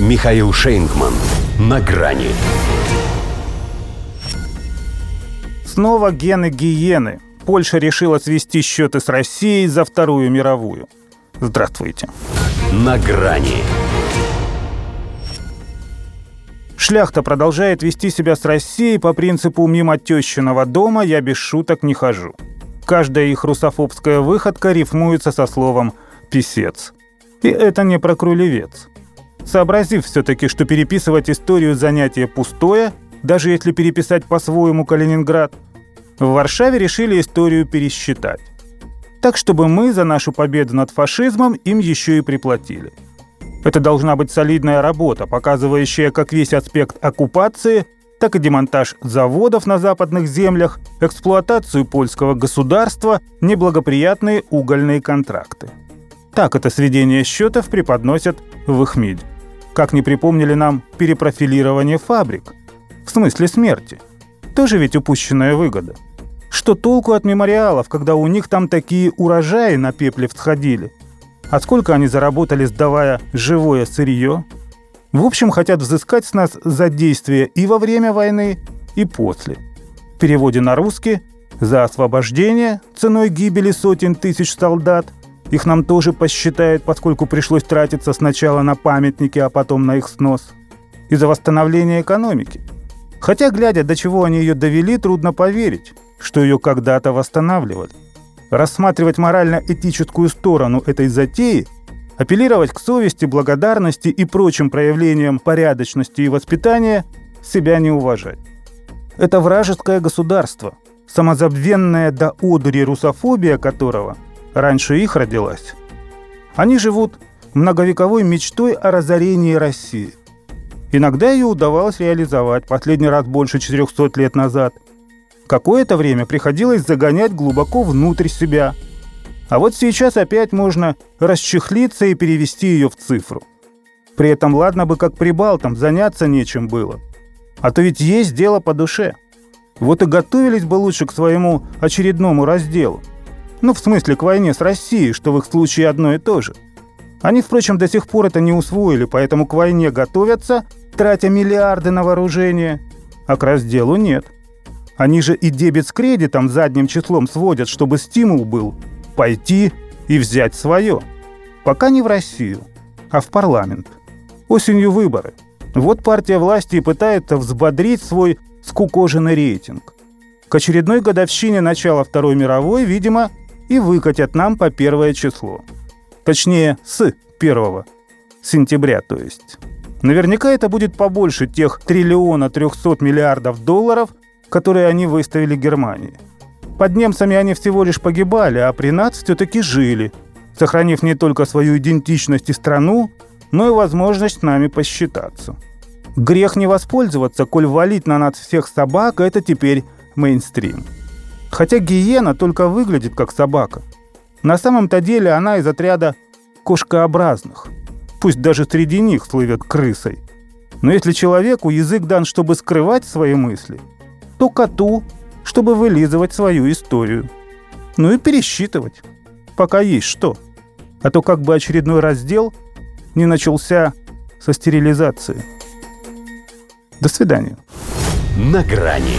Михаил Шейнгман. На грани. Снова гены гиены. Польша решила свести счеты с Россией за Вторую мировую. Здравствуйте. На грани. Шляхта продолжает вести себя с Россией по принципу «мимо тещиного дома я без шуток не хожу». Каждая их русофобская выходка рифмуется со словом «писец». И это не про крулевец. Сообразив все-таки, что переписывать историю занятия пустое, даже если переписать по-своему Калининград, в Варшаве решили историю пересчитать. Так, чтобы мы за нашу победу над фашизмом им еще и приплатили. Это должна быть солидная работа, показывающая как весь аспект оккупации – так и демонтаж заводов на западных землях, эксплуатацию польского государства, неблагоприятные угольные контракты. Так это сведение счетов преподносят в их МИДе. Как не припомнили нам перепрофилирование фабрик. В смысле смерти. Тоже ведь упущенная выгода. Что толку от мемориалов, когда у них там такие урожаи на пепле всходили? А сколько они заработали, сдавая живое сырье? В общем, хотят взыскать с нас за действия и во время войны, и после. В переводе на русский «за освобождение ценой гибели сотен тысяч солдат» их нам тоже посчитают, поскольку пришлось тратиться сначала на памятники, а потом на их снос. И за восстановление экономики. Хотя, глядя, до чего они ее довели, трудно поверить, что ее когда-то восстанавливали. Рассматривать морально-этическую сторону этой затеи – Апеллировать к совести, благодарности и прочим проявлениям порядочности и воспитания себя не уважать. Это вражеское государство, самозабвенная до одури русофобия которого раньше их родилась. Они живут многовековой мечтой о разорении России. Иногда ее удавалось реализовать, последний раз больше 400 лет назад. Какое-то время приходилось загонять глубоко внутрь себя – а вот сейчас опять можно расчехлиться и перевести ее в цифру. При этом ладно бы как прибалтам, заняться нечем было. А то ведь есть дело по душе. Вот и готовились бы лучше к своему очередному разделу. Ну, в смысле, к войне с Россией, что в их случае одно и то же. Они, впрочем, до сих пор это не усвоили, поэтому к войне готовятся, тратя миллиарды на вооружение, а к разделу нет. Они же и дебет с кредитом задним числом сводят, чтобы стимул был – пойти и взять свое. Пока не в Россию, а в парламент. Осенью выборы. Вот партия власти и пытается взбодрить свой скукоженный рейтинг. К очередной годовщине начала Второй мировой, видимо, и выкатят нам по первое число. Точнее, с первого сентября, то есть. Наверняка это будет побольше тех триллиона 300 миллиардов долларов, которые они выставили Германии. Под немцами они всего лишь погибали, а при нас все-таки жили, сохранив не только свою идентичность и страну, но и возможность с нами посчитаться. Грех не воспользоваться, коль валить на нас всех собак – это теперь мейнстрим. Хотя гиена только выглядит как собака. На самом-то деле она из отряда кошкообразных. Пусть даже среди них слывет крысой. Но если человеку язык дан, чтобы скрывать свои мысли, то коту чтобы вылизывать свою историю. Ну и пересчитывать, пока есть что. А то как бы очередной раздел не начался со стерилизации. До свидания. На грани